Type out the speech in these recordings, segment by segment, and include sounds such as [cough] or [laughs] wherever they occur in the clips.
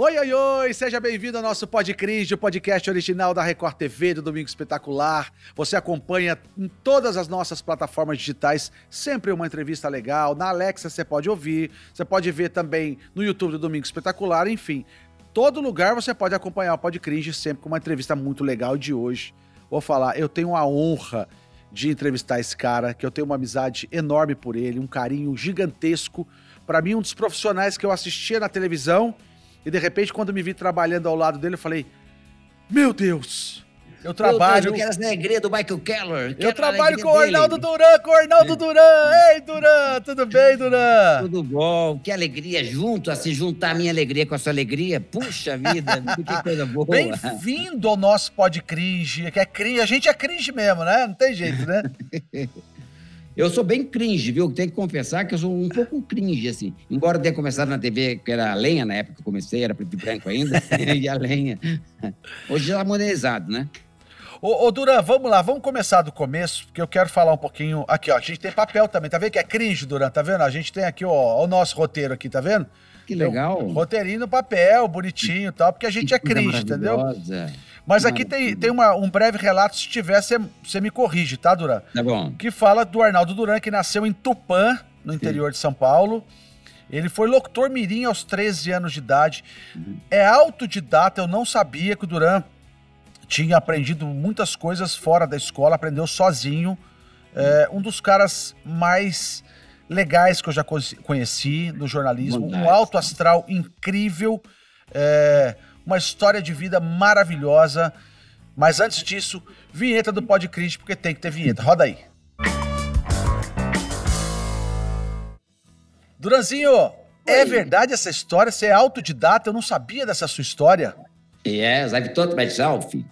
Oi, oi, oi! Seja bem-vindo ao nosso Podcringe, o podcast original da Record TV do Domingo Espetacular. Você acompanha em todas as nossas plataformas digitais, sempre uma entrevista legal. Na Alexa você pode ouvir, você pode ver também no YouTube do Domingo Espetacular, enfim. Todo lugar você pode acompanhar o Podcringe sempre com uma entrevista muito legal de hoje. Vou falar, eu tenho a honra de entrevistar esse cara, que eu tenho uma amizade enorme por ele, um carinho gigantesco. Para mim, um dos profissionais que eu assistia na televisão e de repente, quando me vi trabalhando ao lado dele, eu falei: Meu Deus! Eu trabalho. Deus, eu quero as do Michael Keller. Eu trabalho com o Arnaldo Duran, com o Arnaldo Duran. Ei, Duran, tudo bem, Duran? Tudo bom. Que alegria junto, a se juntar a minha alegria com a sua alegria. Puxa vida, [laughs] que coisa boa. Bem-vindo ao nosso Pod Cringe, que é cringe. A gente é cringe mesmo, né? Não tem jeito, né? [laughs] Eu sou bem cringe, viu? Tenho que confessar que eu sou um pouco cringe, assim. Embora tenha começado na TV, que era a lenha na época que eu comecei, era preto e branco ainda, [laughs] [laughs] e a lenha. Hoje é modernizado, né? Ô, ô, Duran, vamos lá, vamos começar do começo, porque eu quero falar um pouquinho. Aqui, ó, a gente tem papel também, tá vendo que é cringe, Duran, tá vendo? A gente tem aqui, ó, o nosso roteiro aqui, tá vendo? Que legal. Um roteirinho no papel, bonitinho e tal, porque a gente que é cringe, entendeu? Mas aqui tem, tem uma, um breve relato, se tiver, você me corrige, tá, Duran? Tá bom. Que fala do Arnaldo Duran, que nasceu em Tupã, no interior Sim. de São Paulo. Ele foi locutor mirim aos 13 anos de idade. Uhum. É autodidata, eu não sabia que o Duran tinha aprendido muitas coisas fora da escola, aprendeu sozinho. É, um dos caras mais legais que eu já conheci no jornalismo, um alto astral incrível. É, uma história de vida maravilhosa. Mas antes disso, vinheta do Pod Crítico, porque tem que ter vinheta. Roda aí. Duranzinho, é verdade essa história? Você é autodidata? Eu não sabia dessa sua história. Yes, I've taught myself.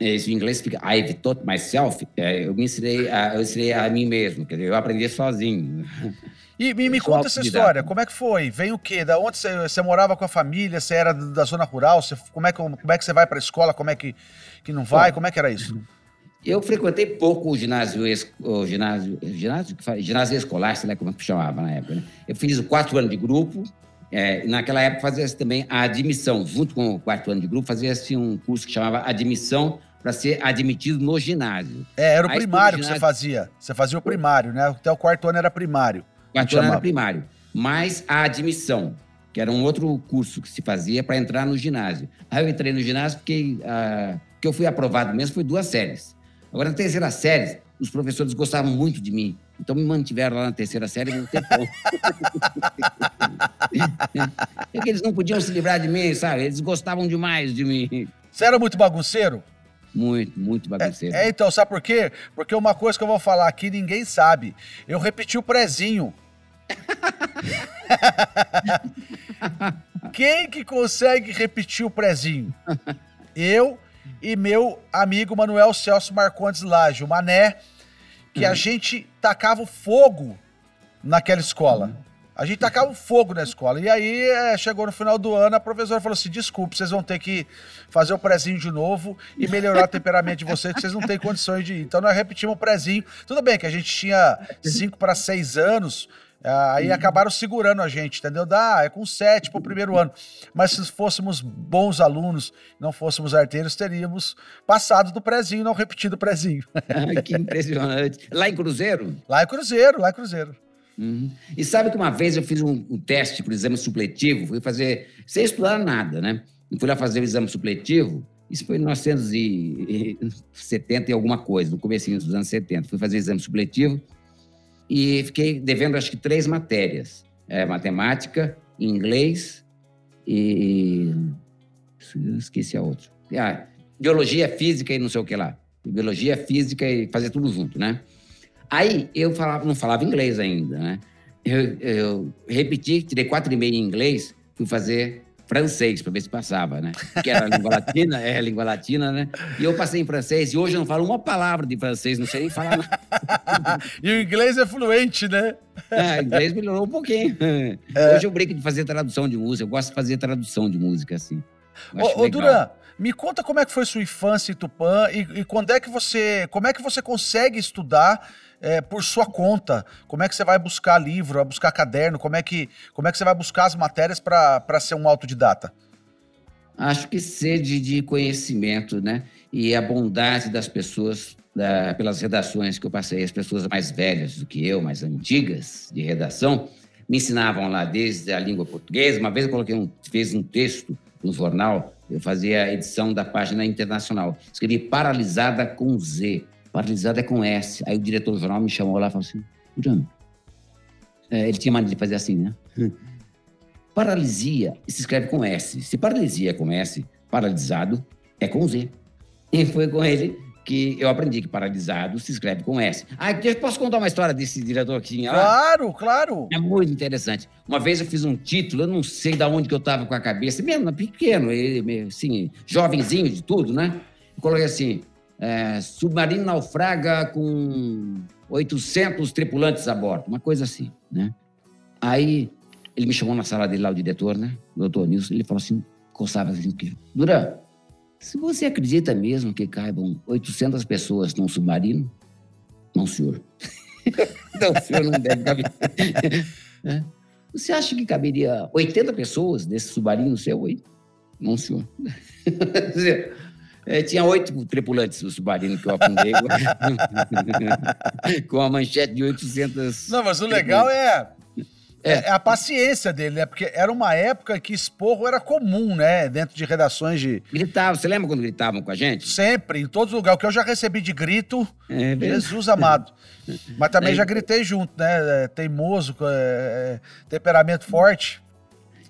Esse em inglês fica I've taught myself. É, eu me ensinei a, eu ensinei a mim mesmo, quer dizer, eu aprendi sozinho. [laughs] E me, me conta essa história, como é que foi? Vem o quê? Da onde você, você morava com a família? Você era da zona rural? Você, como, é que, como é que você vai para a escola? Como é que, que não vai? Como é que era isso? Eu frequentei pouco o ginásio, o ginásio, ginásio, ginásio escolar, sei lá como é que chamava na época. Né? Eu fiz o quarto ano de grupo, é, naquela época fazia-se também a admissão, junto com o quarto ano de grupo, fazia-se um curso que chamava admissão para ser admitido no ginásio. É, era o Aí, primário ginásio... que você fazia. Você fazia o primário, né? Até o quarto ano era primário. Ano era primário. Mas a admissão, que era um outro curso que se fazia para entrar no ginásio. Aí eu entrei no ginásio porque uh, que eu fui aprovado mesmo foi duas séries. Agora, na terceira série, os professores gostavam muito de mim. Então me mantiveram lá na terceira série muito tempo. [laughs] é que eles não podiam se livrar de mim, sabe? Eles gostavam demais de mim. Você era muito bagunceiro? Muito, muito bagunceiro. É, é, então, sabe por quê? Porque uma coisa que eu vou falar aqui ninguém sabe. Eu repeti o prezinho. [laughs] Quem que consegue repetir o prezinho? Eu e meu amigo Manuel Celso Marcondes Laje, o Mané, que a uhum. gente tacava fogo naquela escola. Uhum. A gente tacava fogo na escola. E aí, é, chegou no final do ano, a professora falou assim: desculpe, vocês vão ter que fazer o prezinho de novo e melhorar o temperamento de vocês, que vocês não têm condições de ir. Então, nós repetimos o prezinho. Tudo bem que a gente tinha [laughs] 5 para 6 anos, Aí acabaram segurando a gente, entendeu? Dá, é com sete para o primeiro ano. Mas se fôssemos bons alunos, não fôssemos arteiros, teríamos passado do prezinho, não repetido o prezinho. [laughs] que impressionante. Lá em Cruzeiro? Lá em Cruzeiro, lá em Cruzeiro. Uhum. E sabe que uma vez eu fiz um, um teste para o exame supletivo, fui fazer, sem estudar nada, né? Eu fui lá fazer o exame supletivo, isso foi em 1970 [laughs] e alguma coisa, no começo dos anos 70. Fui fazer o exame supletivo e fiquei devendo, acho que, três matérias. É, matemática, inglês e... Esqueci a outra. Ah, biologia, física e não sei o que lá. Biologia, física e fazer tudo junto, né? Aí eu falava, não falava inglês ainda, né? Eu, eu repeti, tirei quatro e meio em inglês, fui fazer francês para ver se passava, né? Que era a língua latina, é a língua latina, né? E eu passei em francês e hoje eu não falo uma palavra de francês, não sei nem falar nada. e o inglês é fluente, né? É, o inglês melhorou um pouquinho. É. Hoje eu brinco de fazer tradução de música, eu gosto de fazer tradução de música, assim. Ô, ô Duran, me conta como é que foi sua infância em Tupã e, e quando é que você, como é que você consegue estudar é, por sua conta? Como é que você vai buscar livro, vai buscar caderno? Como é que, como é que você vai buscar as matérias para ser um autodidata? Acho que sede de conhecimento, né? E a bondade das pessoas, da, pelas redações que eu passei, as pessoas mais velhas do que eu, mais antigas de redação, me ensinavam lá desde a língua portuguesa. Uma vez eu coloquei um, fez um texto no jornal, eu fazia a edição da página internacional. Escrevi paralisada com Z, paralisada com S. Aí o diretor do jornal me chamou lá e falou assim: Urano. É, ele tinha mania de fazer assim, né? [laughs] Paralisia se escreve com S. Se paralisia é com S, paralisado é com Z. E foi com ele que eu aprendi que paralisado se escreve com S. Ah, eu posso contar uma história desse diretor que tinha lá? Claro, claro. É muito interessante. Uma vez eu fiz um título, eu não sei de onde que eu estava com a cabeça, mesmo pequeno, assim, jovenzinho de tudo, né? Eu coloquei assim, é, submarino naufraga com 800 tripulantes a bordo, uma coisa assim, né? Aí ele me chamou na sala dele lá, o diretor, né? O doutor Nilson, ele falou assim, coçava assim, Duran, se você acredita mesmo que caibam 800 pessoas num submarino, não, senhor. [laughs] não, senhor, não deve caber. [laughs] é. Você acha que caberia 80 pessoas nesse submarino seu aí? Não, senhor. [laughs] É, tinha oito tripulantes do submarino que eu afundei [laughs] com a manchete de 800. Não, mas o legal é é. é. a paciência dele, né? Porque era uma época que esporro era comum, né? Dentro de redações de. Gritavam, você lembra quando gritavam com a gente? Sempre, em todos os lugares. O que eu já recebi de grito, é, Jesus amado. [laughs] Mas também é. já gritei junto, né? É, teimoso, é, temperamento forte.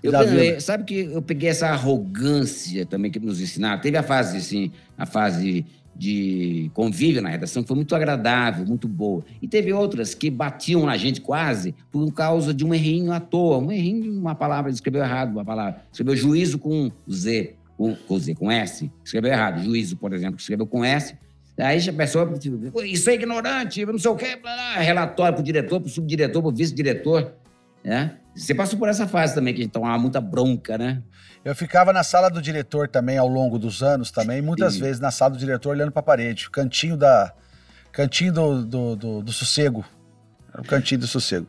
Eu, eu, sabe que eu peguei essa arrogância também que nos ensinaram. Teve a fase, assim, a fase de convívio na redação que foi muito agradável, muito boa. E teve outras que batiam na gente quase por causa de um errinho à toa. Um errinho, uma palavra, escreveu errado uma palavra. Escreveu juízo com Z, com, com Z, com S. Escreveu errado. Juízo, por exemplo, escreveu com S. Aí a pessoa, isso é ignorante, não sei o quê, relatório para o diretor, para o subdiretor, para o vice-diretor. Né? Você passou por essa fase também, que a gente tomava muita bronca, né? Eu ficava na sala do diretor também ao longo dos anos também, muitas Sim. vezes na sala do diretor olhando para a parede, cantinho da cantinho do, do, do, do sossego, o cantinho do sossego.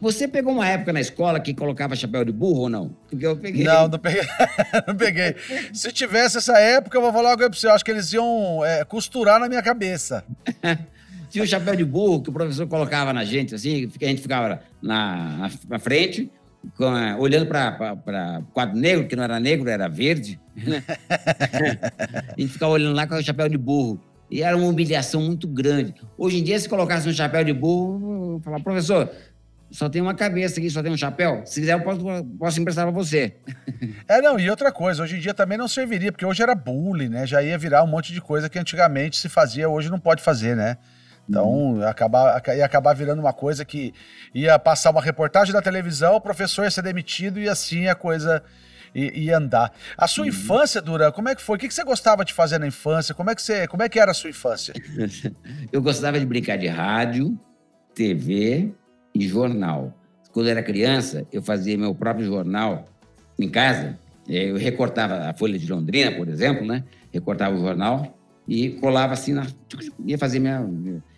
Você pegou uma época na escola que colocava chapéu de burro ou não? Porque eu peguei. Não, não peguei. [laughs] não peguei. Se tivesse essa época, eu vou falar algo para você. Eu acho que eles iam é, costurar na minha cabeça. [laughs] Tinha o chapéu de burro que o professor colocava na gente, assim, a gente ficava na, na, frente, com, olhando para o quadro negro, que não era negro, era verde. Né? [laughs] a gente ficava olhando lá com o chapéu de burro. E era uma humilhação muito grande. Hoje em dia, se colocasse um chapéu de burro, falar, professor, só tem uma cabeça aqui, só tem um chapéu. Se quiser, eu posso, posso emprestar para você. [laughs] É, não, e outra coisa, hoje em dia também não serviria, porque hoje era bullying, né? Já ia virar um monte de coisa que antigamente se fazia, hoje não pode fazer, né? Então, uhum. acabar, ia acabar virando uma coisa que ia passar uma reportagem da televisão, o professor ia ser demitido e assim a coisa ia, andar. A sua uhum. infância, Duran, como é que foi? O que você gostava de fazer na infância? Como é que, você, como é que era a sua infância? [laughs] eu gostava de brincar de rádio, TV e jornal. Quando eu era criança, eu fazia meu próprio jornal em casa. Eu recortava a Folha de Londrina, por exemplo, né? Recortava o jornal e colava assim, na... ia fazer minha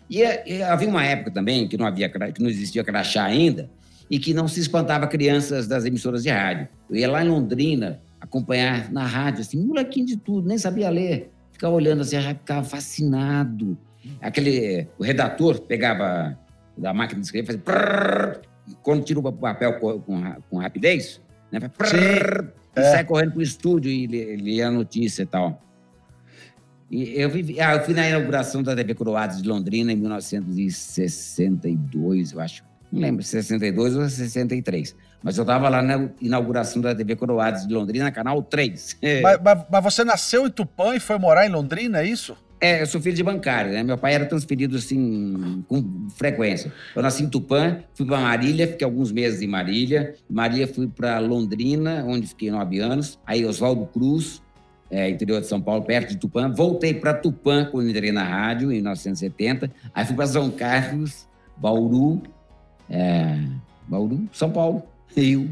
e, e, havia uma época também que não, havia, que não existia crachá ainda e que não se espantava crianças das emissoras de rádio. Eu ia lá em Londrina acompanhar na rádio, assim, molequinho de tudo, nem sabia ler. Ficava olhando assim, ficava fascinado. Aquele, o redator pegava da máquina de escrever, fazia prrr, quando tira o papel com, com, com rapidez, né, prrr, e é. sai correndo para o estúdio e lia a notícia e tal. E eu, vivi, ah, eu fui na inauguração da TV Croados de Londrina em 1962, eu acho. Não lembro, 62 ou 63. Mas eu estava lá na inauguração da TV Croados de Londrina, canal 3. [laughs] Mas, mas, mas, você nasceu em Tupã e foi morar em Londrina, é isso? É, eu sou filho de bancário, né? Meu pai era transferido, assim, com frequência. Eu nasci em Tupã, fui para Marília, fiquei alguns meses em Marília. Marília fui para Londrina, onde fiquei nove anos. Aí Oswaldo Cruz, é, interior de São Paulo, perto de Tupã. Voltei para Tupã quando entrei na rádio, em 1970. Aí fui para São Carlos, Bauru, é, Bauru, São Paulo. Rio,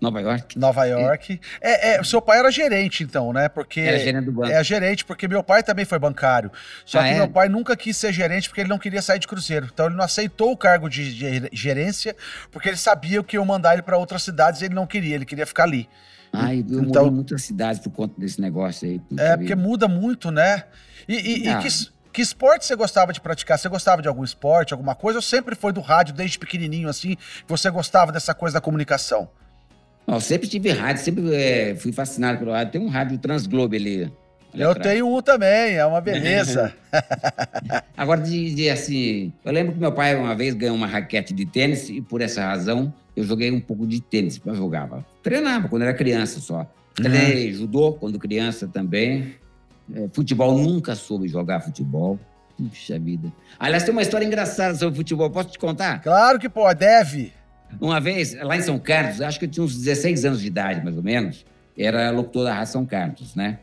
Nova York. Nova York. É, é, o seu pai era gerente, então, né? Porque Era gerente do banco. é gerente, porque meu pai também foi bancário. Só Ah, que é? meu pai nunca quis ser gerente porque ele não queria sair de cruzeiro. Então ele não aceitou o cargo de ge- gerência porque ele sabia que iam mandar ele para outras cidades e ele não queria, ele queria ficar ali. Ai, eu Então- muitas cidades por conta desse negócio aí. É, vida. porque muda muito, né? E, e- e Ah. que, es- que esporte você gostava de praticar? Você gostava de algum esporte, alguma coisa? Ou sempre foi do rádio desde pequenininho, assim? Você gostava dessa coisa da comunicação? Não, sempre tive rádio, sempre é, fui fascinado pelo rádio. Tem um rádio Transglobe ali. ali Eu atrás. tenho um também, é uma beleza. [laughs] Agora, de, de, assim, eu lembro que meu pai uma vez ganhou uma raquete de tênis e por essa razão eu joguei um pouco de tênis, eu jogava. Treinava quando era criança só. Treinei judô quando criança também. É, futebol, nunca soube jogar futebol. Puxa vida. Aliás, tem uma história engraçada sobre futebol, posso te contar? claro que pode, deve. Uma vez, lá em São Carlos, acho que eu tinha uns 16 anos de idade, mais ou menos, era locutor da Rádio São Carlos, né?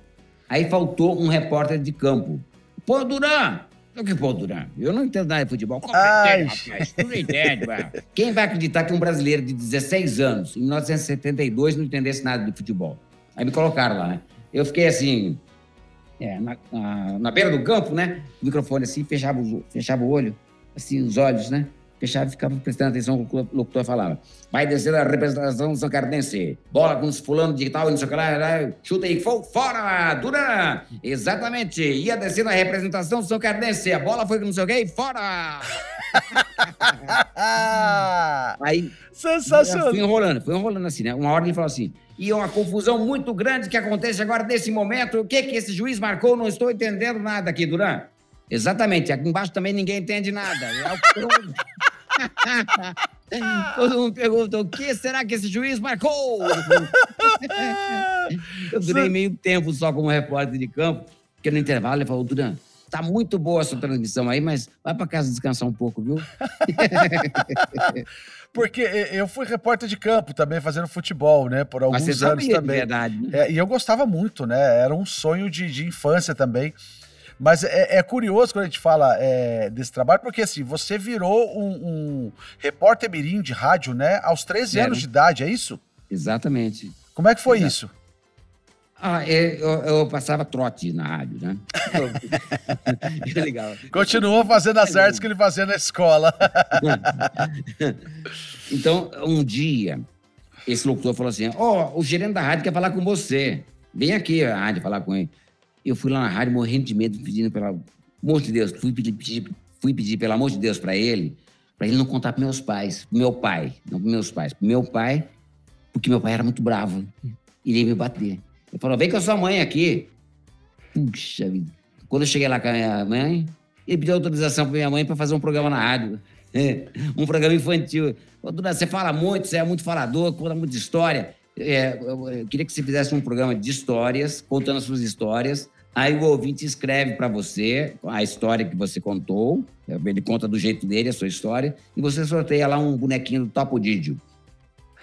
Aí faltou um repórter de campo. Pô, Duran! O que pô, Duran? Eu não entendo nada de futebol. Como Ai. entende, rapaz? Tu não entende, mano. Quem vai acreditar que um brasileiro de 16 anos, em 1972, não entendesse nada de futebol? Aí me colocaram lá, né? Eu fiquei assim, é, na, na, na beira do campo, né? O microfone assim, fechava, os- fechava o olho, assim, os olhos, né? E ficava prestando atenção no que o locutor falava. Vai descer a representação São Cardense. Bola com os fulano de tal, não sei o que lá. Chuta aí, fo- fora, Duran! Exatamente, ia descer a representação São Cardense. A bola foi com não sei o que, e fora! [laughs] Aí sensacional. Fui enrolando, fui enrolando assim, né? Uma hora ele falou assim: e é uma confusão muito grande que acontece agora nesse momento. O que que esse juiz marcou? Não estou entendendo nada aqui, Duran. Exatamente, aqui embaixo também ninguém entende nada. É o. Todo mundo pergunta: o que será que esse juiz marcou? Eu durei meio tempo só como repórter de campo, porque no intervalo ele falou: Duran, tá muito boa essa transmissão aí, mas vai para casa descansar um pouco, viu? [laughs] Porque eu fui repórter de campo também, fazendo futebol, né? Por alguns Mas você anos sabia de também. verdade, né? É, e eu gostava muito, né? Era um sonho de, de infância também. Mas é, é curioso quando a gente fala é, desse trabalho, porque assim, você virou um, um repórter mirim de rádio, né? Aos 13 Era. anos de idade, é isso? Exatamente. Como é que foi Exato. isso? Ah, é, eu, eu passava trote na rádio, né? Eu [laughs] ligava. Continuou fazendo as artes que ele fazia na escola. [laughs] Então, um dia, esse locutor falou assim: Ó, o gerente da rádio quer falar com você. Vem aqui a rádio falar com ele. Eu fui lá na rádio morrendo de medo, pedindo pelo amor de Deus, fui pedir, fui pedir pelo amor de Deus para ele, para ele não contar para meus pais, pro meu pai, não para meus pais, pro meu pai, porque meu pai era muito bravo, iria me bater. Ele falou: vem com a sua mãe aqui. Puxa vida. Quando eu cheguei lá com a minha mãe, ele pediu autorização para minha mãe para fazer um programa na rádio. [laughs] um programa infantil. Duda, você fala muito, você é muito falador, conta muita história. É, eu, eu queria que você fizesse um programa de histórias, contando as suas histórias. Aí o ouvinte escreve para você a história que você contou, ele conta do jeito dele a sua história, e você sorteia lá um bonequinho do Topo Didio.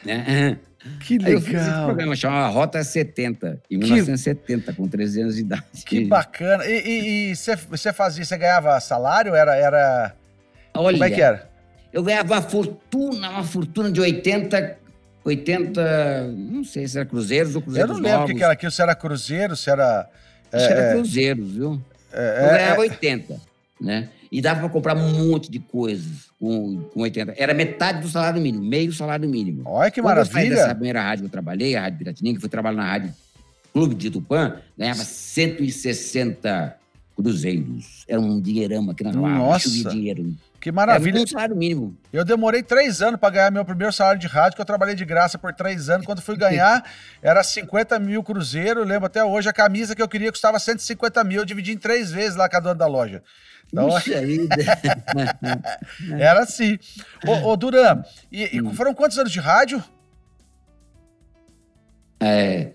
Né? [laughs] Que Aí eu esse legal. programa, chamava Rota 70, em Que- 1970, com 13 anos de idade. Que bacana. E- você fazia, você ganhava salário? Era, era. Olha, Como é que era? Eu ganhava uma fortuna, uma fortuna de 80, 80, não sei se era cruzeiros ou Eu cruzeiros não lembro o que, que era aquilo, se era cruzeiro, se era. Que é, era é, cruzeiros, viu? é, Eu ganhava 80, né? E dava para comprar um monte de coisas com, com 80. Era metade do salário mínimo, meio salário mínimo. Olha que Quando eu saí dessa maravilha. primeira rádio que eu trabalhei, a Rádio Piratininga, que fui trabalhar na Rádio Clube de Tupã, ganhava 160 cruzeiros. Era um dinheirama aqui na. Nossa. chovia dinheiro. Que maravilha. Era um salário mínimo. Eu demorei três anos para ganhar meu primeiro salário de rádio, que eu trabalhei de graça por três anos. Quando fui ganhar, [laughs] era 50 mil cruzeiro. Lembro até hoje, a camisa que eu queria custava 150 mil. Eu dividi em três vezes lá com a dona da loja. Então, [laughs] [laughs] era assim. Ô, ô Duran, e, e Hum. foram quantos anos de rádio? É,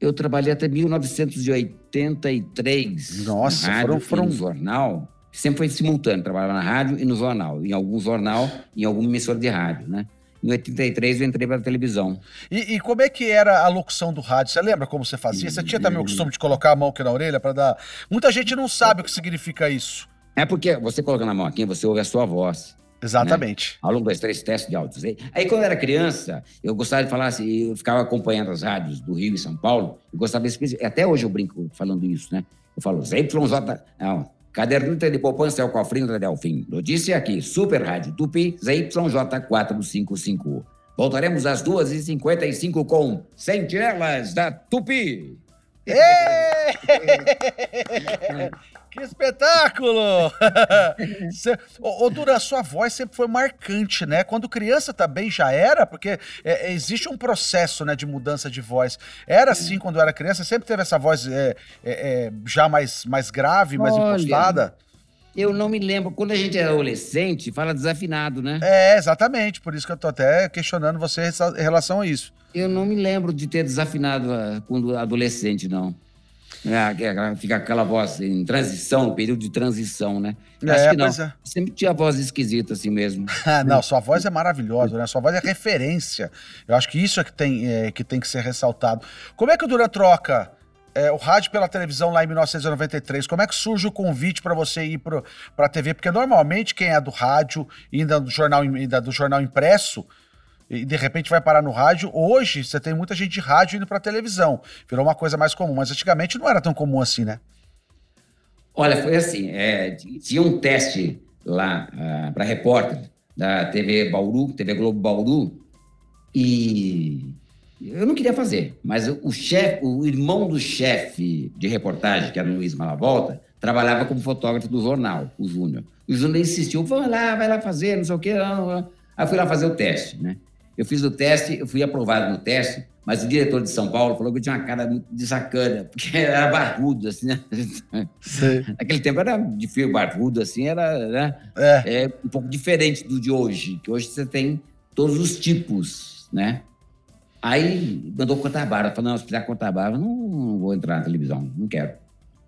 eu trabalhei até 1983. Nossa, rádio foram- foram- jornal. Sempre foi simultâneo, trabalhava na rádio e no jornal. Em algum jornal, em alguma emissora de rádio, né? Em 83 eu entrei para a televisão. E, e como é que era a locução do rádio? Você lembra como você fazia? Você tinha também o costume de colocar a mão aqui na orelha para dar. Muita gente não sabe o que significa isso. É porque você colocando a mão aqui, você ouve a sua voz. Exatamente. Né? Um, dois, três, testes de áudios. Aí, quando eu era criança, eu gostava de falar assim, eu ficava acompanhando as rádios do Rio e São Paulo, eu gostava de até hoje eu brinco falando isso, né? Eu falo ZYJ, não, caderneta de poupança é o cofrinho da Delfim. Notícia aqui, Super Rádio Tupi, ZYJ455. Voltaremos às 2h55 com Sentinelas da Tupi. [laughs] que espetáculo! [laughs] ô, Dura, a sua voz sempre foi marcante, né? Quando criança também já era, porque é, existe um processo né, de mudança de voz. Era assim quando era criança? Sempre teve essa voz é, é, é já mais, mais grave, mais Olha, impostada? Eu não me lembro. Quando a gente é adolescente, fala desafinado, né? É, exatamente. Por isso que eu tô até questionando você em relação a isso. Eu não me lembro de ter desafinado ah, quando adolescente, não. É, fica aquela voz em transição, período de transição, né? É, Acho que não. É. Sempre tinha voz esquisita assim mesmo. [laughs] Ah, não, sua voz é maravilhosa, né? Sua voz é referência. Eu acho que isso é que tem, é, que, tem que ser ressaltado. Como é que o Duran troca é, o rádio pela televisão lá em 1993. Como é que surge o convite para você ir para a TV? Porque normalmente quem é do rádio e ainda do jornal, ainda do jornal impresso e de repente vai parar no rádio. Hoje você tem muita gente de rádio indo para televisão. Virou uma coisa mais comum, mas antigamente não era tão comum assim, né? Olha, foi assim. É, tinha um teste lá uh, ah, para repórter da TV Bauru, TV Globo Bauru, e eu não queria fazer, mas o chefe, o irmão do chefe de reportagem, que era o Luiz Malavolta, trabalhava como fotógrafo do jornal, o Júnior. O Júnior insistiu, vai lá, vai lá fazer, não sei o quê. Não, não. Aí fui lá fazer o teste, né? Eu fiz o teste, eu fui aprovado no teste, mas o diretor de São Paulo falou que eu tinha uma cara muito de sacana, porque [laughs] era barbudo, assim, né? Sim. [laughs] Naquele tempo era de fio barbudo, assim, era né? é. é um pouco diferente do de hoje, que hoje você tem todos os tipos, né? Aí mandou cortar a barba. Falou, não, se precisar cortar a barba, não, não vou entrar na televisão, não quero.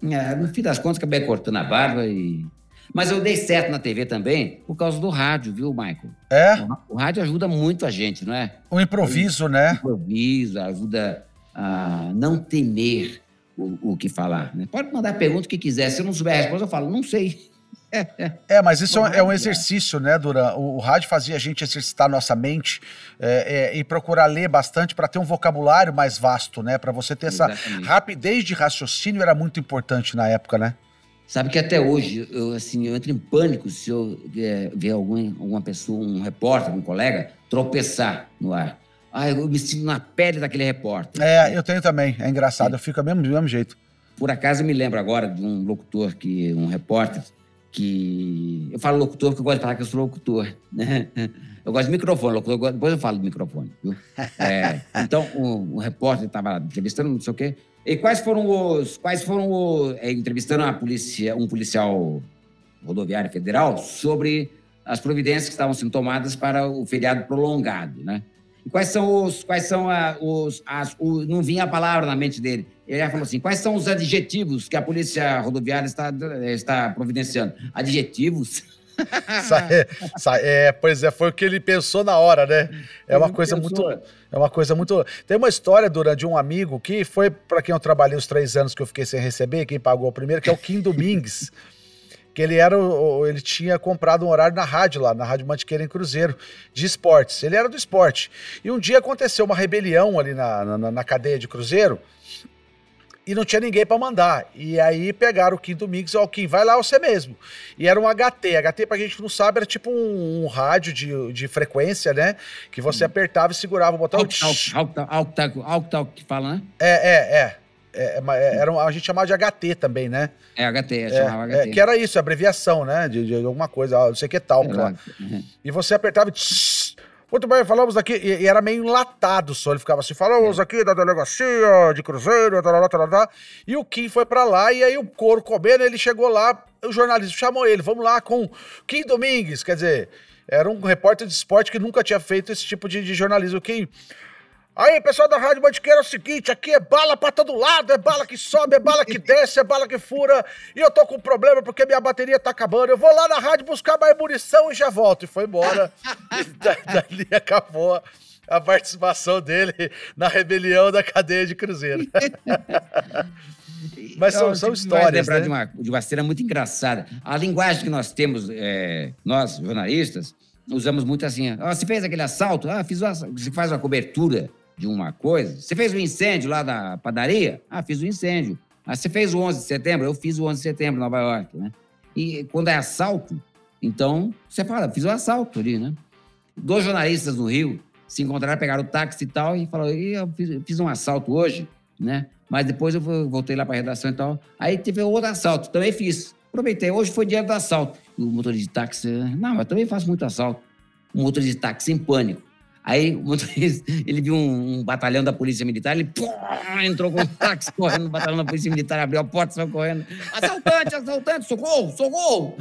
É, no fim das contas, acabei cortando a barba e... Mas eu dei certo na TV também por causa do rádio, viu, Michael? É? O, rádio ajuda muito a gente, não é? O improviso, o, né? O improviso, ajuda a não temer o, o que falar. Né? Pode mandar pergunta o que quiser. Se eu não souber a resposta, eu falo, não sei. [laughs] É, mas isso é, é um exercício, né, Duran? O, o, rádio fazia a gente exercitar nossa mente é, é, e procurar ler bastante para ter um vocabulário mais vasto, né? Para você ter Exatamente. essa rapidez de raciocínio era muito importante na época, né? Sabe que até hoje eu assim eu entro em pânico se eu é, ver algum, alguma pessoa, um repórter, um colega tropeçar no ar. Ah, eu me sinto na pele daquele repórter. É, eu tenho também. É engraçado. Eu fico do mesmo, do mesmo jeito. Por acaso eu me lembro agora de um locutor que um repórter que. Eu falo locutor porque eu gosto de falar que eu sou locutor, né? Eu gosto de microfone, locutor, depois eu falo do microfone, viu? É, então, o, o repórter estava entrevistando, não sei o quê. E quais foram os. Quais foram os. É, entrevistando a polícia, um policial rodoviário federal sobre as providências que estavam sendo tomadas para o feriado prolongado, né? E quais são os. Quais são a, os. As, o, não vinha a palavra na mente dele. Ele falou assim: quais são os adjetivos que a polícia rodoviária está, está providenciando? Adjetivos? [laughs] é, pois é, foi o que ele pensou na hora, né? É uma coisa muito. É uma coisa muito. Tem uma história, Dura, de um amigo que foi para quem eu trabalhei os três anos que eu fiquei sem receber, quem pagou o primeiro, que é o Kim Domingues. [laughs] que ele era ele tinha comprado um horário na rádio lá, na Rádio Mantiqueira em Cruzeiro, de esportes. Ele era do esporte. E um dia aconteceu uma rebelião ali na, na, na cadeia de Cruzeiro e não tinha ninguém para mandar. E aí pegaram o Kim Domingos, ó, Kim, vai lá você mesmo. E era um HT. HT, pra gente que não sabe, era tipo um, um rádio de, de frequência, né? Que você hum. apertava e segurava o botão. Alto que fala, né? É, é, é. É, é, é era, a gente chamava de HT também, né? É, HT, é, chamava HT. É, que era isso, abreviação, né? De, de alguma coisa, não sei o que tal. Uhum. E você apertava e muito bem, falamos aqui, e, e, era meio enlatado só, ele ficava assim, falamos aqui da delegacia de Cruzeiro, tarará, tarará, e o Kim foi para lá, e aí o couro comendo, ele chegou lá, o jornalista chamou ele, vamos lá com Kim Domingues, quer dizer, era um repórter de esporte que nunca tinha feito esse tipo de, de jornalismo. Kim, Aí, pessoal da Rádio Mantiqueira, é o seguinte, aqui é bala pra todo lado, é bala que sobe, é bala que desce, é bala que fura, e eu tô com um problema porque minha bateria tá acabando, eu vou lá na rádio buscar mais munição e já volto. E foi embora. [laughs] e dali acabou a participação dele na rebelião da cadeia de Cruzeiro. [laughs] Mas são, são histórias, lembrar né? de, uma, de uma cena muito engraçada. A linguagem que nós temos, é, nós, jornalistas, usamos muito assim. Ah, você fez aquele assalto? Ah, fiz. Você faz uma cobertura de uma coisa. Você fez o um incêndio lá da padaria? Ah, fiz o um incêndio. Ah, você fez o 11 de setembro? Eu fiz o 11 de setembro em Nova York, né? E quando é assalto, então você fala, fiz o um assalto ali, né? Dois jornalistas no Rio se encontraram, pegaram o táxi e tal, e falaram, eu fiz, fiz um assalto hoje, né? Mas depois eu voltei lá para a redação e tal. Aí teve outro assalto, também fiz. Aproveitei, hoje foi dia do assalto. E o motorista de táxi, não, eu também faço muito assalto. O motorista de táxi em pânico. Aí [laughs] ele viu um, um batalhão da Polícia Militar, ele pô, entrou com o táxi [laughs] correndo no batalhão da Polícia Militar, abriu a porta, saiu correndo. Assaltante, assaltante, socorro, socorro!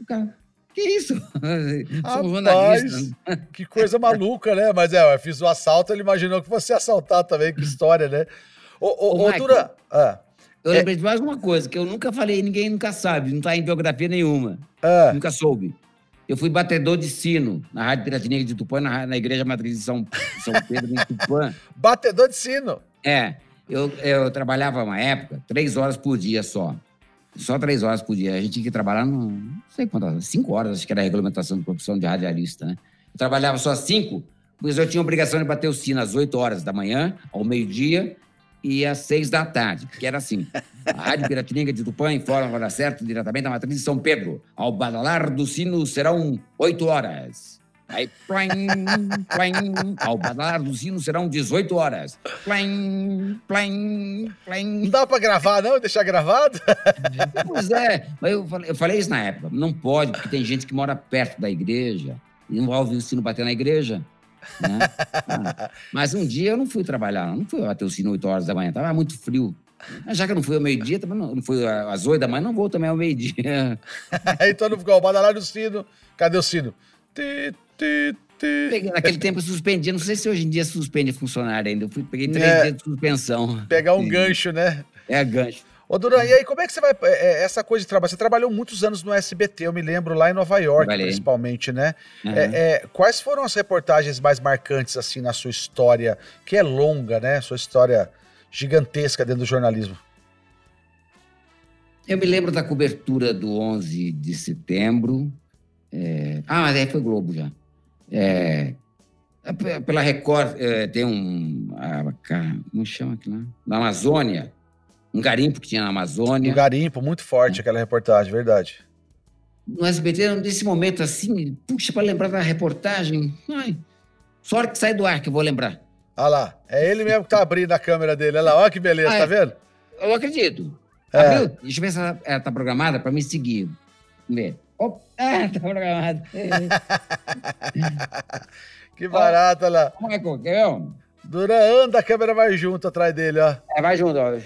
O cara, que isso? [laughs] Rapaz, que coisa maluca, né? Mas é, eu fiz o assalto, ele imaginou que fosse assaltar também, que história, né? Ô, ô, ô, ô Dura... Ah, eu é... lembrei de mais uma coisa, que eu nunca falei, ninguém nunca sabe, não está em biografia nenhuma. Ah. Nunca soube. Eu fui batedor de sino na Rádio Piratininga de Tupã, na, na Igreja Matriz de São, São Pedro, em Tupã. [laughs] batedor de sino? É. Eu, eu trabalhava uma época, três horas por dia só. Só três horas por dia. A gente tinha que trabalhar, no, não sei quantas, cinco horas, acho que era a regulamentação de profissão de radialista, né? Eu trabalhava só cinco, mas eu tinha obrigação de bater o sino às oito horas da manhã, ao meio-dia e às seis da tarde, que era assim. A Rádio Piratininga de Tupã informa a hora certa diretamente da matriz de São Pedro. Ao badalar do sino serão oito horas. Aí, plim, plim, ao badalar do sino serão 18 horas. Plim, plim, plim. Não dá pra gravar, não? Deixar gravado? [laughs] Pois é. Mas eu falei, eu falei isso na época. Não pode, porque tem gente que mora perto da igreja e não vai ouvir o sino bater na igreja. Né? Ah, mas um dia eu não fui trabalhar, não fui até o sino 8 horas da manhã, estava muito frio. Mas já que eu não fui ao meio-dia, também não, não fui às 8 da manhã, não vou também ao meio-dia. [laughs] então não ficou, bota lá no sino, cadê o sino? Ti, ti, ti. Naquele tempo eu suspendia, não sei se hoje em dia suspende funcionário ainda. Eu fui, peguei três é, dias de suspensão. Pegar um gancho, né? É, gancho. Ô, Duran, e aí, como é que você vai. É, é, essa coisa de trabalho? Você trabalhou muitos anos no SBT, eu me lembro, lá em Nova York, Valeu. principalmente, né? Uhum. É, é, quais foram as reportagens mais marcantes, assim, na sua história, que é longa, né? Sua história gigantesca dentro do jornalismo. Eu me lembro da cobertura do 11 de setembro. É... Ah, mas aí foi Globo já. É... Pela Record, é, tem um. Ah, como chama aquilo lá? Na Amazônia um garimpo que tinha na Amazônia. Um garimpo, muito forte aquela reportagem, verdade. No SBT, nesse momento assim, puxa, para lembrar da reportagem. Ai, só hora que sai do ar que eu vou lembrar. Olha lá, é ele mesmo que tá abrindo a câmera dele. Olha lá, olha que beleza, ah, tá vendo? Eu acredito. É. Abriu? Deixa eu ver se ela, ela tá programada para me seguir. Vamos ver. Opa, ah, tá programada. [laughs] que barato, olha lá. Michael, quer ver? Duran anda, a câmera vai junto atrás dele, ó. É, vai junto, ó.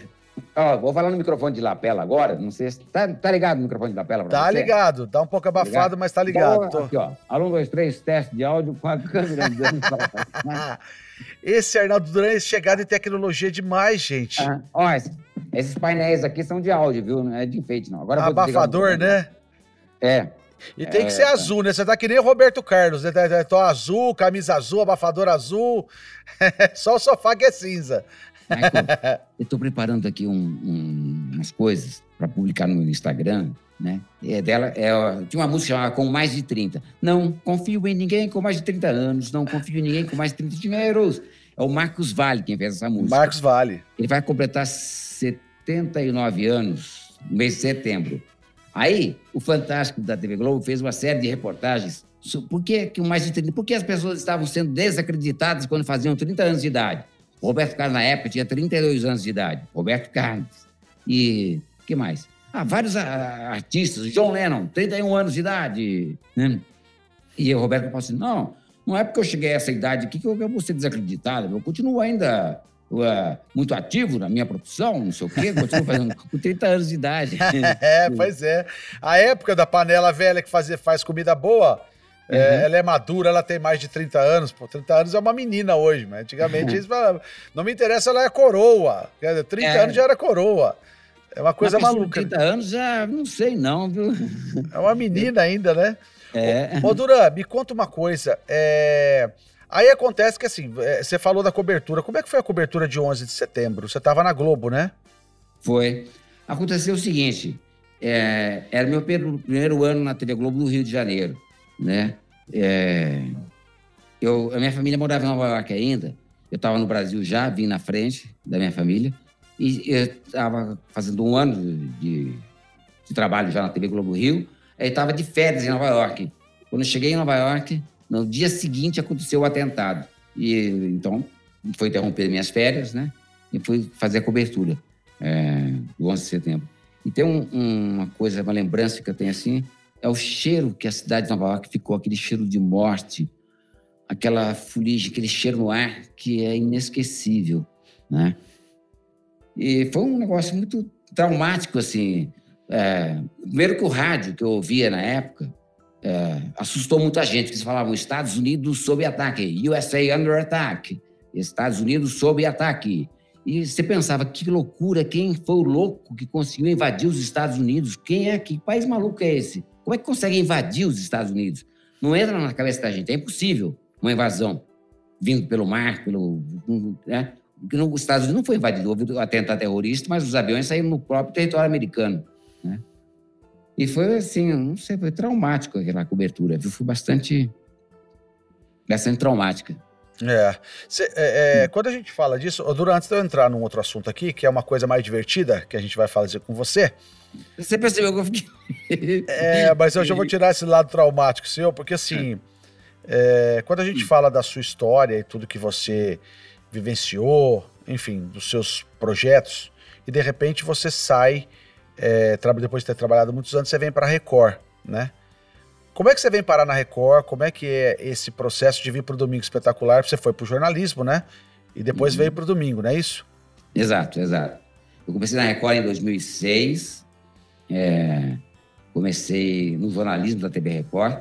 Ó, vou falar no microfone de lapela agora. Não sei se. Tá, tá ligado no microfone de lapela? Tá você? ligado. Tá um pouco tá abafado, tá mas tá ligado. Então, aqui, ó. Um, dois, três, teste de áudio com a câmera. [laughs] Esse Arnaldo Duran é chegado em tecnologia demais, gente. Ah, ó, esses painéis aqui são de áudio, viu? Não é de enfeite, não. Agora Abafador, né? É. E tem é, que ser azul, né? Você tá que nem o Roberto Carlos, né? Tô azul, camisa azul, abafador azul. [laughs] Só o sofá que é cinza. Michael, eu estou preparando aqui um, um, umas coisas para publicar no meu Instagram, né? É dela, é, tinha uma música chamada Com Mais de 30. Não confio em ninguém com mais de 30 anos, não confio em ninguém com mais de 30 dinheiros. É o Marcos Vale quem fez essa música. Marcos Vale. Ele vai completar 79 anos no mês de setembro. Aí, o Fantástico da TV Globo fez uma série de reportagens por que, que mais de 30, por que as pessoas estavam sendo desacreditadas quando faziam 30 anos de idade? Roberto Carlos, na época, tinha 32 anos de idade. Roberto Carlos. E que mais? Ah, vários artistas. John Lennon, 31 anos de idade. Né? E o Roberto falou assim, não, não é porque eu cheguei a essa idade aqui que eu, vou ser desacreditado. Eu continuo ainda uh, muito ativo na minha profissão, não sei o quê. Continuo fazendo [laughs] com 30 anos de idade. [laughs] é, pois é. A época da panela velha que fazia, faz comida boa é, uhum. ela é madura, ela tem mais de 30 anos. Pô, 30 anos é uma menina hoje, mas antigamente uhum. eles falavam, não me interessa, ela é coroa. Quer dizer, 30 é. anos já era coroa. É uma coisa uma maluca. 30 anos já não sei não, viu? É uma menina ainda, né? É. Ô, ô Duran, me conta uma coisa. É... Aí acontece que assim, é, você falou da cobertura. Como é que foi a cobertura de 11 de setembro? Você estava na Globo, né? Foi. Aconteceu o seguinte, é, era meu primeiro ano na TV Globo do Rio de Janeiro, né? É, eu, a minha família morava em Nova York ainda. Eu estava no Brasil já, vim na frente da minha família. E eu estava fazendo um ano de, de, trabalho já na TV Globo Rio. Aí estava de férias em Nova York. Quando eu cheguei em Nova York, no dia seguinte aconteceu o atentado. E então foi interromper minhas férias, né? E fui fazer a cobertura é, do 11 de setembro. E tem um, uma coisa, uma lembrança que eu tenho assim, é o cheiro que a cidade de Nova York ficou, aquele cheiro de morte, aquela fuligem, aquele cheiro no ar que é inesquecível, né? E foi um negócio muito traumático, assim. É, primeiro que o rádio que eu ouvia na época é, assustou muita gente, porque eles falavam Estados Unidos sob ataque, USA under attack, Estados Unidos sob ataque. E você pensava, que loucura, quem foi o louco que conseguiu invadir os Estados Unidos? Quem é? Que país maluco é esse? Como é que consegue invadir os Estados Unidos? Não entra na cabeça da gente, é impossível uma invasão vindo pelo mar, pelo. Né? Porque os Estados Unidos não foi invadido, houve um atentado terrorista, mas os aviões saíram no próprio território americano. Né? E foi assim, não sei, foi traumático aquela cobertura, viu? Foi bastante, bastante traumática. É. Cê, é, é, quando a gente fala disso, Dura, antes de eu entrar num outro assunto aqui, que é uma coisa mais divertida, que a gente vai fazer com você. Você percebeu que eu fiquei. [laughs] é, mas eu já vou tirar esse lado traumático seu, porque assim, é, quando a gente fala da sua história e tudo que você vivenciou, enfim, dos seus projetos, e de repente você sai, é, depois de ter trabalhado muitos anos, você vem para a Record, né? Como é que você vem parar na Record? Como é que é esse processo de vir para o Domingo Espetacular? Você foi para o jornalismo, né? E depois uhum. veio para o Domingo, não é isso? Exato, exato. Eu comecei na Record em 2006, é, comecei no jornalismo da TV Record,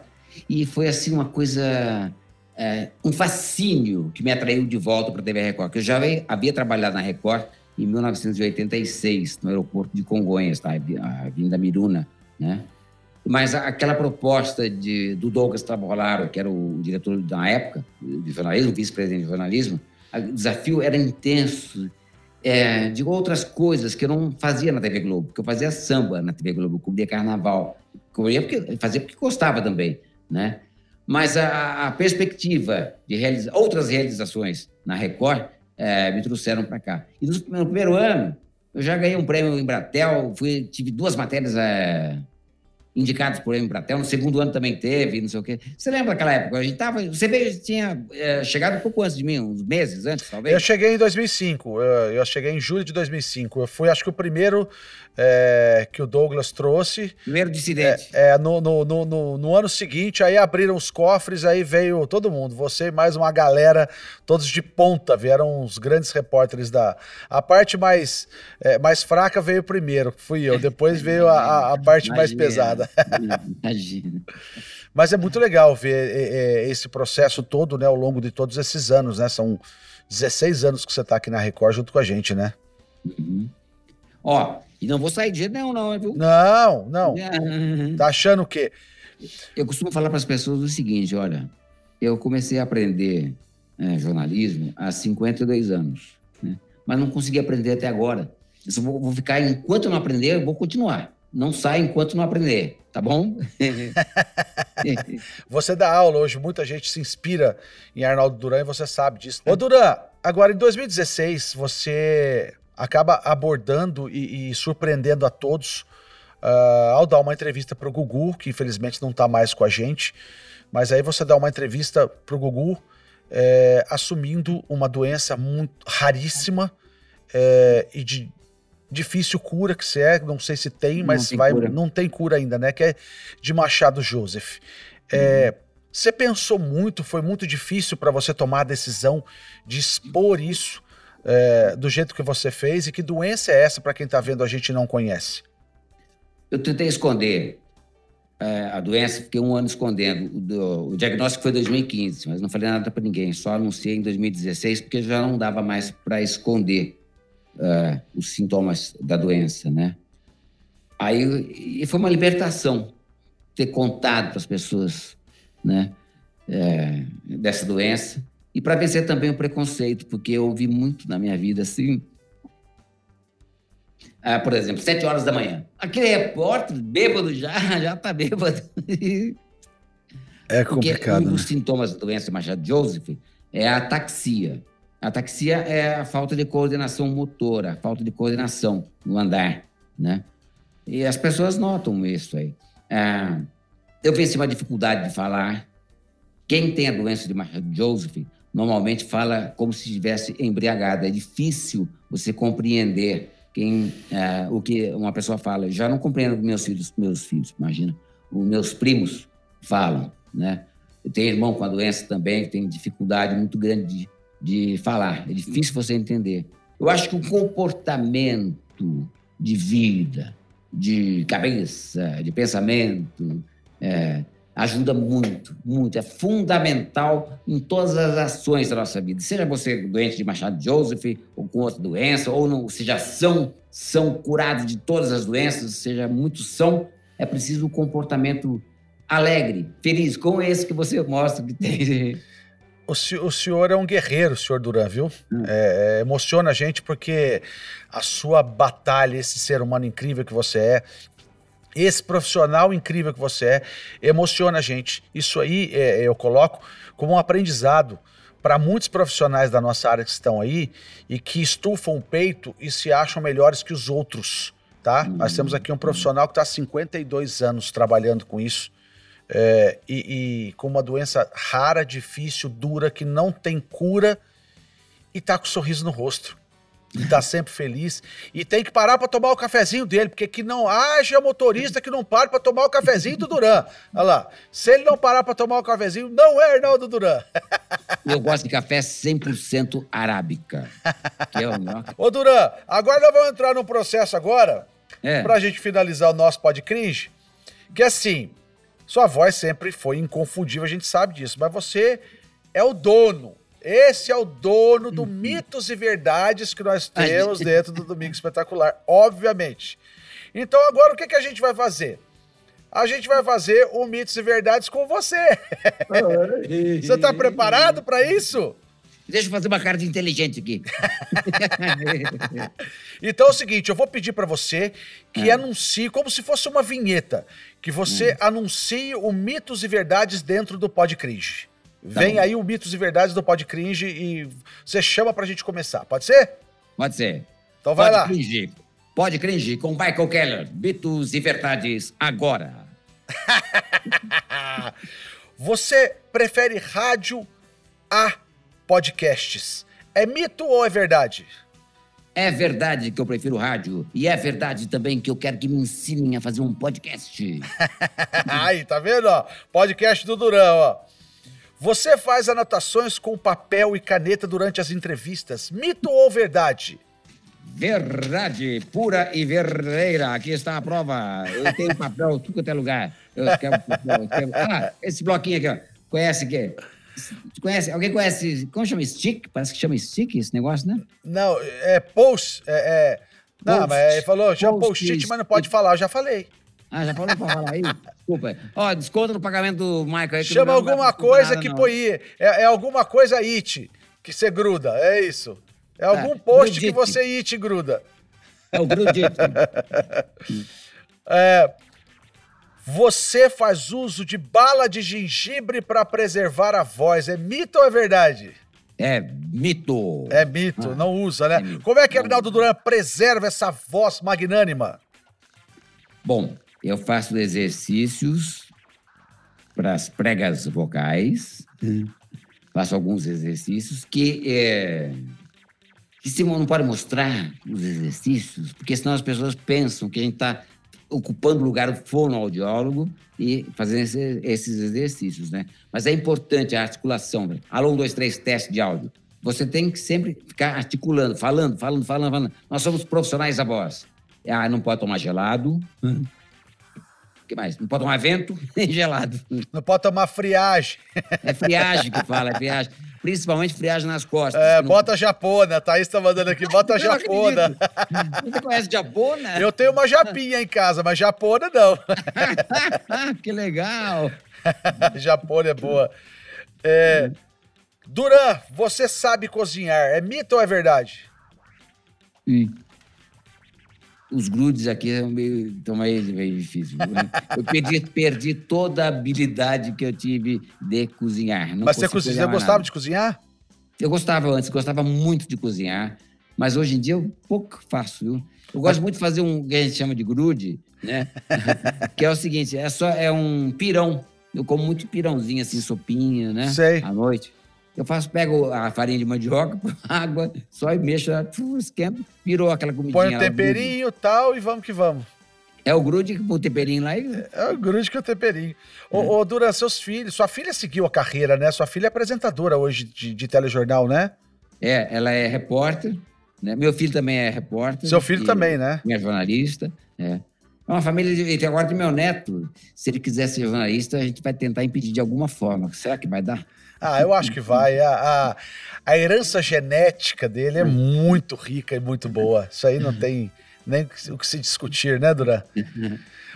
e foi assim uma coisa é, um fascínio que me atraiu de volta para a TV Record, que eu já havia trabalhado na Record em 1986, no aeroporto de Congonhas, tá? a Avenida Miruna, né? Mas aquela proposta de, do Douglas Trabolaro, que era o diretor da época de jornalismo, vice-presidente de jornalismo, o desafio era intenso. É, de outras coisas que eu não fazia na TV Globo, porque eu fazia samba na TV Globo, cobria carnaval, cobria porque fazia porque gostava também, né? Mas a, a perspectiva de realizar outras realizações na Record é, me trouxeram para cá. E no, no, primeiro ano, eu já ganhei um prêmio em Bratel, fui, tive duas matérias é, indicados por Embratel. No segundo ano também teve, não sei o quê. Você lembra daquela época? A gente tava, você veio, tinha é, chegado um pouco antes de mim, uns meses antes, talvez? Eu cheguei em 2005. Eu, eu cheguei em julho de 2005. Eu fui, acho que o primeiro é, que o Douglas trouxe. Primeiro dissidente. É, é no, no, no, no, ano seguinte, aí abriram os cofres, aí veio todo mundo. Você e mais uma galera, todos de ponta, vieram os grandes repórteres da. A parte mais, mais fraca veio primeiro, fui eu. Depois veio a, a [laughs] parte mais pesada. [laughs] Imagina. Mas é muito legal ver é, é, esse processo todo, né, ao longo de todos esses anos, né? São 16 anos que você está aqui na Record junto com a gente, né? Uhum. Ó, e não vou sair de jeito nenhum, não, viu? Não, não. [laughs] Tá achando o quê? Eu costumo falar para as pessoas o seguinte: olha, eu comecei a aprender é, jornalismo há 52 anos, né? mas não consegui aprender até agora. Eu vou, vou ficar, enquanto não aprender, eu vou continuar. Não sai enquanto não aprender, tá bom? [laughs] você dá aula hoje, muita gente se inspira em Arnaldo Duran e você sabe disso. Né? Ô, Duran, agora em 2016, você acaba abordando e, e surpreendendo a todos uh, ao dar uma entrevista para o Gugu, que infelizmente não está mais com a gente, mas aí você dá uma entrevista para o Gugu é, assumindo uma doença muito raríssima é, e de difícil cura que você é, não sei se tem, mas não tem vai, cura. não tem cura ainda, né? Que é de Machado Joseph. É, uhum. Você pensou muito, foi muito difícil para você tomar a decisão de expor isso é, do jeito que você fez e que doença é essa para quem está vendo a gente não conhece? Eu tentei esconder é, a doença, fiquei um ano escondendo. O, do, o diagnóstico foi em 2015, mas não falei nada para ninguém, só anunciei em 2016 porque já não dava mais para esconder é, os sintomas da doença, né? Aí e foi uma libertação ter contado para as pessoas, né, é, dessa doença e para vencer também o preconceito, porque eu ouvi muito na minha vida assim. Ah, por exemplo, sete horas da manhã. Aquele repórter bêbado já, [laughs] já tá bêbado. É complicado. Porque um dos né? sintomas da doença Machado Joseph é a ataxia. Ataxia é a falta de coordenação motora, falta de coordenação no andar, né? E as pessoas notam isso aí. Ah, eu venci uma dificuldade de falar. Quem tem a doença de Joseph normalmente fala como se estivesse embriagado. É difícil você compreender quem, ah, o que uma pessoa fala. Eu já não compreendo meus filhos, meus filhos, imagina. Os meus primos falam, né? Eu tenho irmão com a doença também, que tem dificuldade muito grande de, de falar. É difícil você entender. Eu acho que o comportamento de vida, de cabeça, de pensamento, é, ajuda muito, muito. É fundamental em todas as ações da nossa vida. Seja você doente de Machado Joseph, ou com outra doença, ou não, seja são, são curados de todas as doenças, seja muitos são, é preciso um comportamento alegre, feliz, como esse que você mostra que tem. [laughs] O, o senhor é um guerreiro, senhor Duran, viu? Hum. É, é, emociona a gente porque a sua batalha, esse ser humano incrível que você é, esse profissional incrível que você é, emociona a gente. Isso aí é, eu coloco como um aprendizado para muitos profissionais da nossa área que estão aí e que estufam o peito e se acham melhores que os outros, tá? Hum. Nós temos aqui um profissional que está há 52 anos trabalhando com isso é, e, e, com uma doença rara, difícil, dura, que não tem cura e tá com um sorriso no rosto. E tá sempre feliz. E tem que parar para tomar o cafezinho dele, porque que não haja motorista que não pare para tomar o cafezinho do Duran. Olha lá. Se ele não parar para tomar o cafezinho, não é Arnaldo Duran. Eu gosto de café 100% arábica. Que é o melhor. Ô, Duran, agora nós vamos entrar num processo agora, é. pra gente finalizar o nosso podcast, que é assim, sua voz sempre foi inconfundível, a gente sabe disso, mas você é o dono. Esse é o dono do uhum. mitos e verdades que nós temos gente... dentro do Domingo Espetacular, obviamente. Então agora o que, que a gente vai fazer? A gente vai fazer o Mitos e Verdades com você. [laughs] você está preparado para isso? Deixa eu fazer uma cara de inteligente aqui. [laughs] então é o seguinte, eu vou pedir para você que é. anuncie, como se fosse uma vinheta, que você é. anuncie o Mitos e Verdades dentro do Pod Cringe. Tá Vem bom. aí o Mitos e Verdades do Pod Cringe e você chama pra gente começar, pode ser? Pode ser. Então vai Pod lá. Cringe. Pode Cringe com Michael Keller. Mitos e Verdades agora. [laughs] você prefere rádio a podcasts. É mito ou é verdade? É verdade que eu prefiro rádio. E é verdade também que eu quero que me ensinem a fazer um podcast. [laughs] Aí, tá vendo? Ó? Podcast do Durão, ó. Você faz anotações com papel e caneta durante as entrevistas. Mito ou verdade? Verdade, pura e verdadeira. Aqui está a prova. Eu tenho papel, tudo quanto é lugar. Eu quero, eu quero... Ah, esse bloquinho aqui, ó. Conhece o quê? Conhece, alguém conhece, como chama stick? Parece que chama stick esse negócio, né? Não, é post, é... é... Não, mas ele falou, chama post-it, mas não pode falar, eu já falei. Ah, já falou pra falar aí? [laughs] Desculpa. Ó, desconto no pagamento do Michael aí. Chama alguma coisa nada, que põe. É, é, alguma coisa it, que você gruda. É isso. É algum é, post grudite. que você it gruda. É o grudite. [laughs] é, você faz uso de bala de gengibre para preservar a voz. É mito ou é verdade? É mito. É mito, ah, não usa, né? É Como é que Arnaldo Duran preserva essa voz magnânima? Bom, eu faço exercícios para as pregas vocais, hum. faço alguns exercícios que, é, que se não pode mostrar os exercícios, porque senão as pessoas pensam que a gente está ocupando o lugar do fonoaudiólogo e fazendo esse, esses exercícios, né? Mas é importante a articulação. Né? Alô, um, dois, três, teste de áudio. Você tem que sempre ficar articulando, falando, falando, falando, falando. Nós somos profissionais da voz. Ah, não pode tomar gelado. Hum. O que mais? Não pode tomar vento [laughs] nem gelado. Não pode tomar friagem. É friagem que fala, é friagem. Principalmente friagem nas costas. É, bota japona. A Thaís tá mandando aqui, bota [laughs] eu japona. Você conhece japona? Eu tenho uma japinha em casa, mas japona não. [laughs] que legal. [laughs] japona é boa. É, Duran, você sabe cozinhar. É mito ou é verdade? Sim. Os grudes aqui estão meio, meio, meio difíceis. Né? Eu perdi, perdi toda a habilidade que eu tive de cozinhar. Não mas você, cozinha, você gostava nada. de cozinhar? Eu gostava antes, gostava muito de cozinhar, mas hoje em dia eu pouco faço, viu? Eu gosto muito de fazer um que a gente chama de grude, né? [laughs] que é o seguinte, é só é um pirão. Eu como muito pirãozinho assim, sopinha, né? Sei. À noite. Eu faço, pego a farinha de mandioca, água, só e mexo, esquenta, virou aquela comidinha. Põe o temperinho e tal e vamos que vamos. É o grude que põe o temperinho lá e... É o grude que é o temperinho. É. Ô, ô, Duran, seus filhos, sua filha seguiu a carreira, né? Sua filha é apresentadora hoje de, de telejornal, né? É, ela é repórter, né? Meu filho também é repórter. Seu filho também, né? É jornalista, é. É uma família de. Agora de meu neto, se ele quiser ser jornalista, a gente vai tentar impedir de alguma forma. Será que vai dar? Ah, eu acho que vai. A, a, a herança genética dele é muito rica e muito boa. Isso aí não tem nem o que se discutir, né, Duran?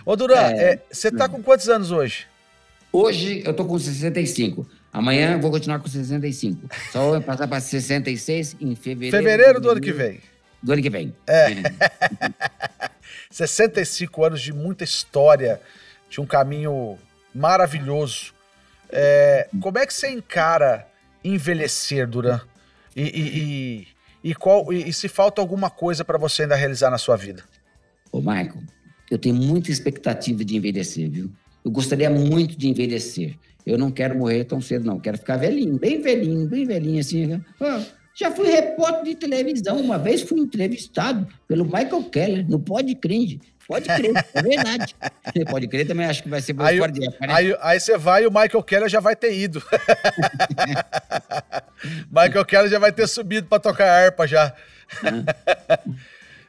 Ô, Duran, é, é, você tá com quantos anos hoje? Hoje eu tô com 65. Amanhã eu vou continuar com 65. Só vou passar para 66 em fevereiro. Fevereiro do ano que vem. Do ano que vem. É. [laughs] 65 anos de muita história, de um caminho maravilhoso. É, como é que você encara envelhecer, Duran? E, e, e, e qual, e, se falta alguma coisa para você ainda realizar na sua vida? Ô, Michael, eu tenho muita expectativa de envelhecer, viu? Eu gostaria muito de envelhecer. Eu não quero morrer tão cedo, não. Quero ficar velhinho, bem velhinho, bem velhinho, assim. Né? já fui repórter de televisão. Uma vez fui entrevistado pelo Michael Keller, no Pod Cringe. Pode crer, é verdade. Pode crer também, acho que vai ser aí, de época, né? Aí, aí você vai e o Michael Keller já vai ter ido. [laughs] Michael Keller já vai ter subido para tocar harpa já.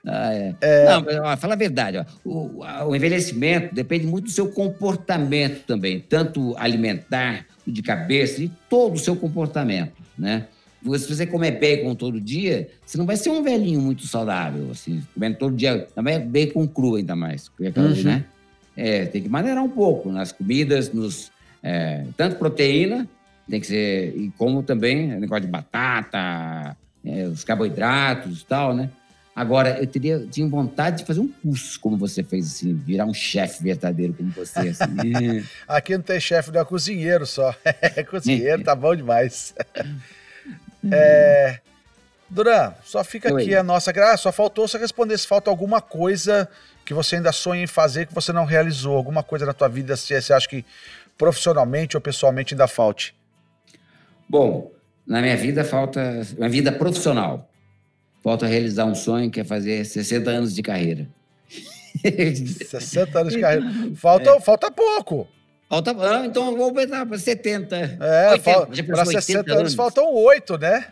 Ah, é. É... Não, mas, ó, fala a verdade. Ó. O, o, envelhecimento depende muito do seu comportamento também, tanto alimentar, de cabeça, de todo o seu comportamento, né? Se você comer bacon todo dia, você não vai ser um velhinho muito saudável, assim, comendo todo dia, também é bacon cru ainda mais, uhum. né? É, tem que maneirar um pouco nas comidas, nos é, tanto proteína, tem que ser, e como também negócio de batata, é, os carboidratos e tal, né? Agora, eu teria, tinha vontade de fazer um curso como você fez, assim, virar um chefe verdadeiro como você. Assim. [laughs] Aqui não tem chefe, não é cozinheiro só. [laughs] É cozinheiro, tá bom demais. [laughs] É... Duran, só fica Oi. aqui a nossa. Ah, só faltou você responder se falta alguma coisa que você ainda sonha em fazer que você não realizou, alguma coisa na tua vida, se você acha que profissionalmente ou pessoalmente ainda falte. Bom, na minha vida falta. Na vida profissional, falta realizar um sonho que é fazer 60 anos de carreira. [laughs] 60 anos de carreira. [laughs] Falta, é. falta pouco. Falta, ah, então eu vou botar para 70. É, para 60 anos, anos faltam 8, né?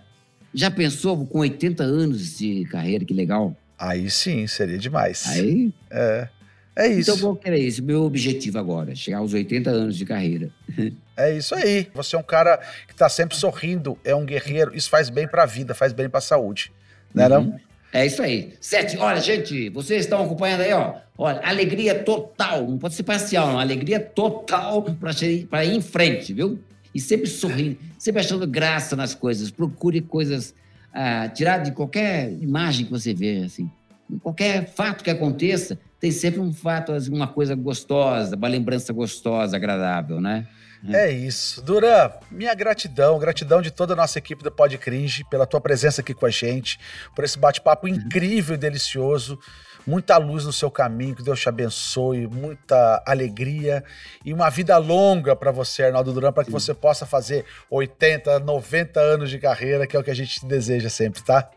Já pensou com 80 anos de carreira, que legal? Aí sim, seria demais. Aí? É. É isso. Então, vou querer isso. Meu objetivo agora, chegar aos 80 anos de carreira. [laughs] É isso aí. Você é um cara que está sempre sorrindo, é um guerreiro. Isso faz bem para a vida, faz bem para a saúde. Né, uhum. não? É isso aí. Sete, olha, gente, vocês estão acompanhando aí, ó. Olha, alegria total, não pode ser parcial, não. Alegria total para ir em frente, viu? E sempre sorrindo, sempre achando graça nas coisas. Procure coisas, ah, tirar de qualquer imagem que você vê, assim. Qualquer fato que aconteça, tem sempre um fato, assim, uma coisa gostosa, uma lembrança gostosa, agradável, né? É isso. Duran, minha gratidão, gratidão de toda a nossa equipe do Pod Cringe pela tua presença aqui com a gente, por esse bate-papo incrível e delicioso. Muita luz no seu caminho, que Deus te abençoe, muita alegria e uma vida longa para você, Arnaldo Duran, para que você possa fazer 80, 90 anos de carreira, que é o que a gente deseja sempre, tá?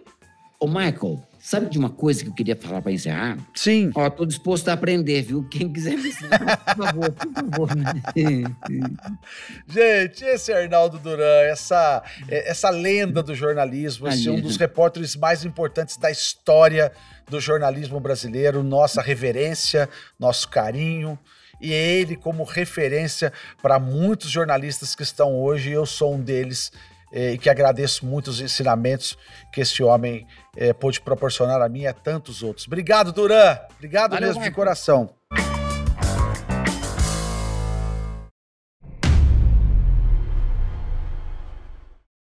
Ô, Michael, Sabe de uma coisa que eu queria falar para encerrar? Sim. Ó, tô disposto a aprender, viu? Quem quiser me ensinar, por favor, por favor. [laughs] Gente, esse é Arnaldo Duran, essa, é, essa lenda do jornalismo, esse é um dos repórteres mais importantes da história do jornalismo brasileiro, nossa reverência, nosso carinho e ele como referência para muitos jornalistas que estão hoje, eu sou um deles é, e que agradeço muito os ensinamentos que esse homem é, pôde proporcionar a mim e a tantos outros. Obrigado, Duran. Obrigado Valeu, mesmo de coração.